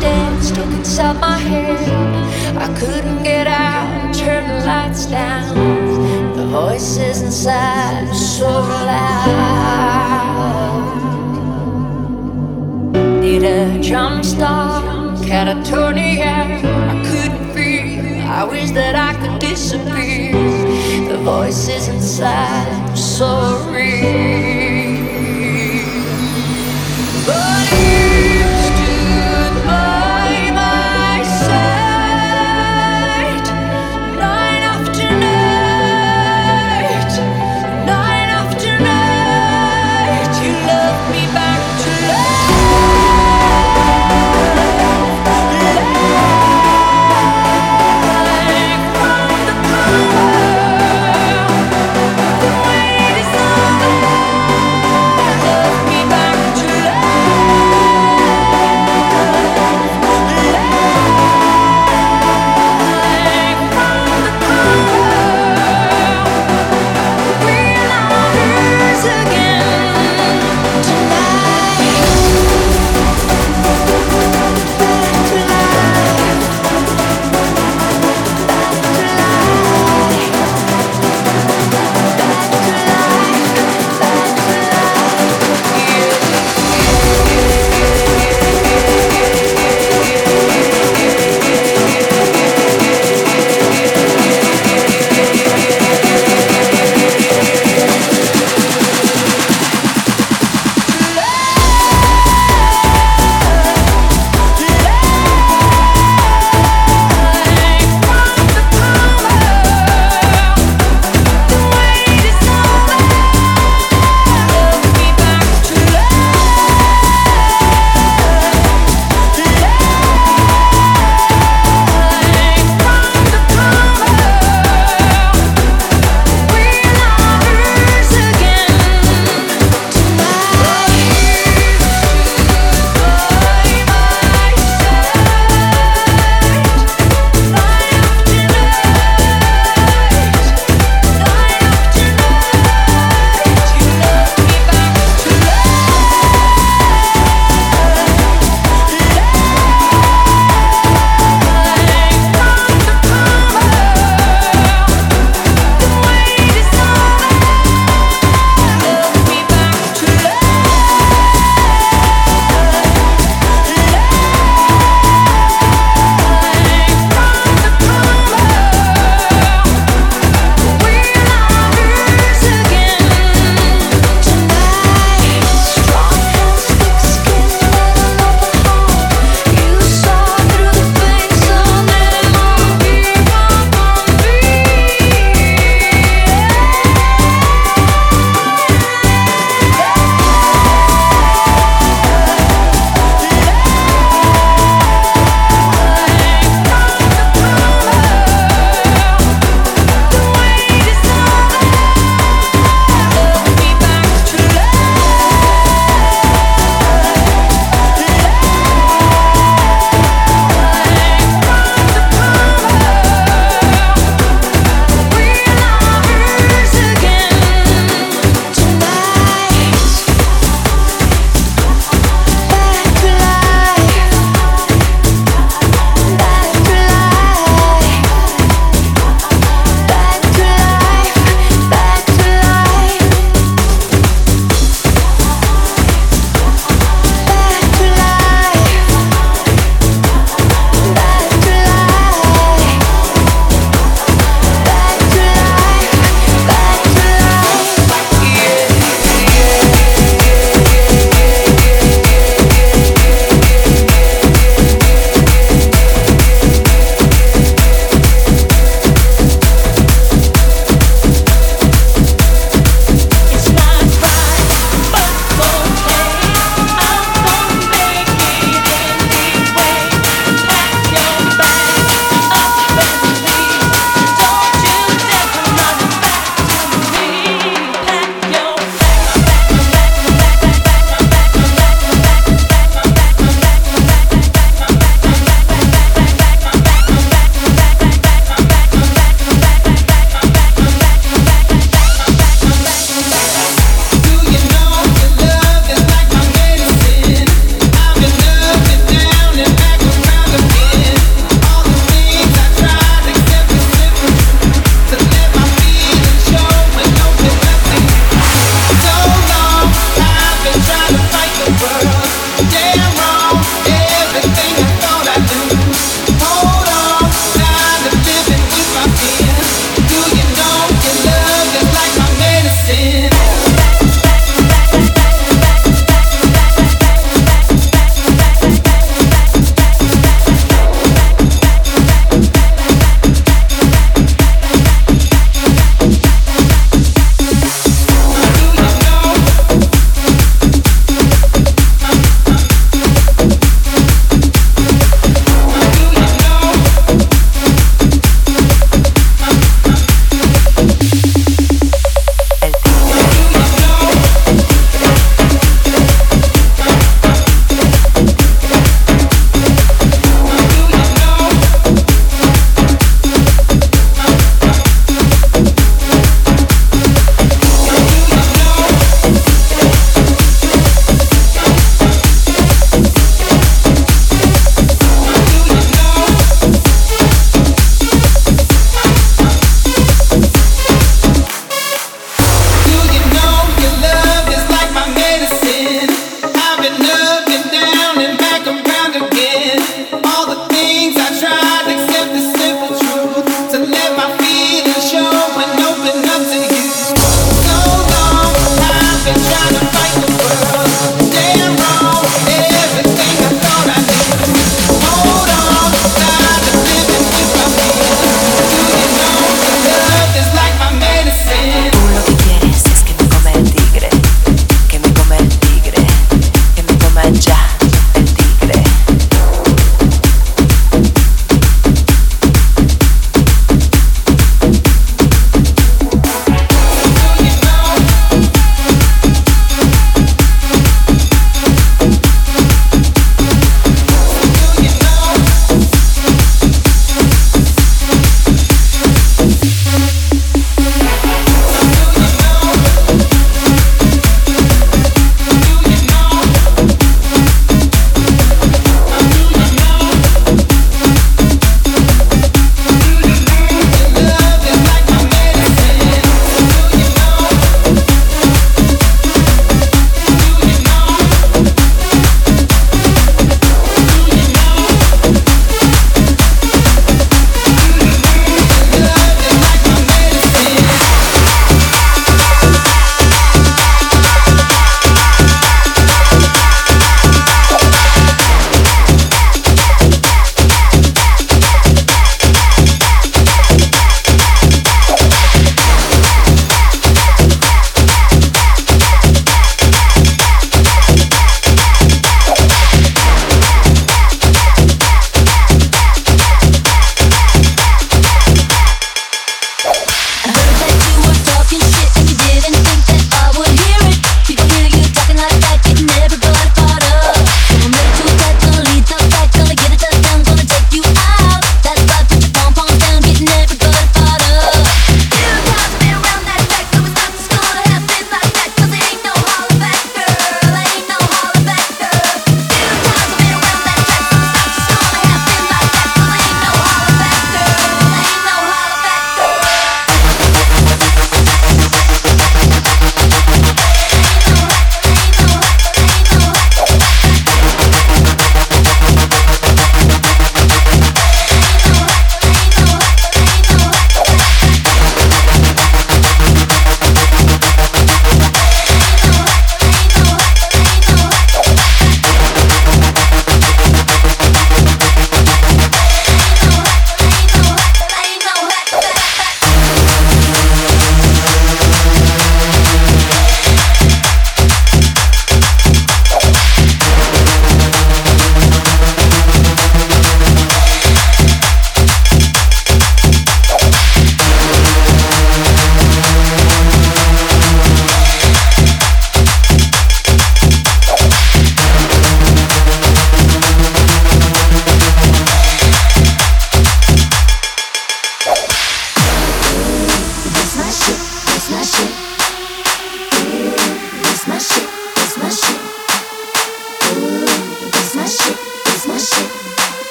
dead, stuck inside my head. I couldn't get out, turn the lights down. The voices inside were so loud. Need a jump start, catatonia. I couldn't breathe. I wish that I could disappear. The voices inside were so real.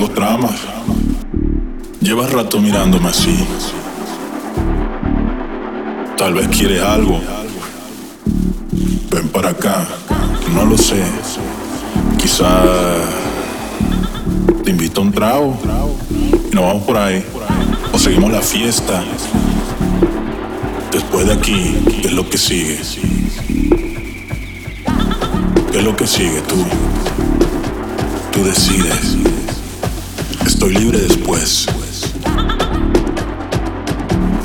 Algo trama? Llevas rato mirándome así. Tal vez quieres algo. Ven para acá, no lo sé. Quizá te invito a un trago y nos vamos por ahí. O seguimos la fiesta. Después de aquí, ¿qué es lo que sigue? ¿Qué es lo que sigue tú? Tú decides. Estoy libre después.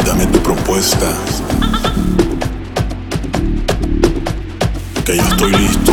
Dame tu propuesta. Que yo estoy listo.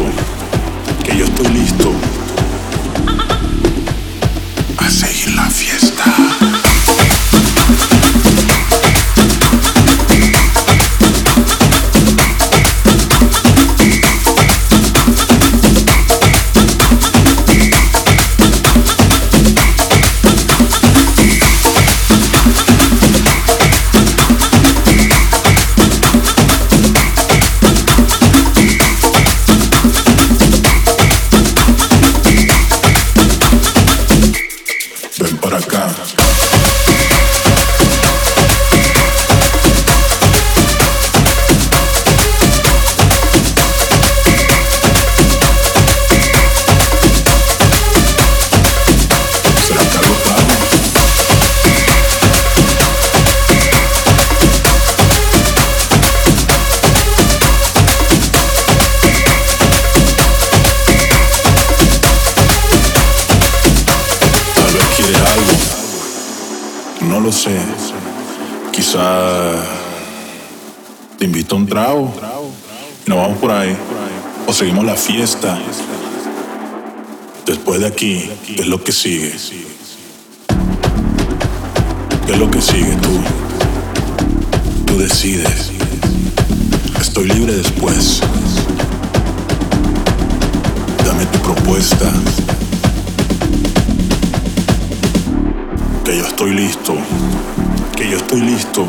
Sé. Quizá te invito a un trago y nos vamos por ahí. O seguimos la fiesta. Después de aquí, ¿qué es lo que sigue? ¿Qué es lo que sigue tú? Tú decides. Estoy libre después. Dame tu propuesta. Que yo estoy listo. Que yo estoy listo.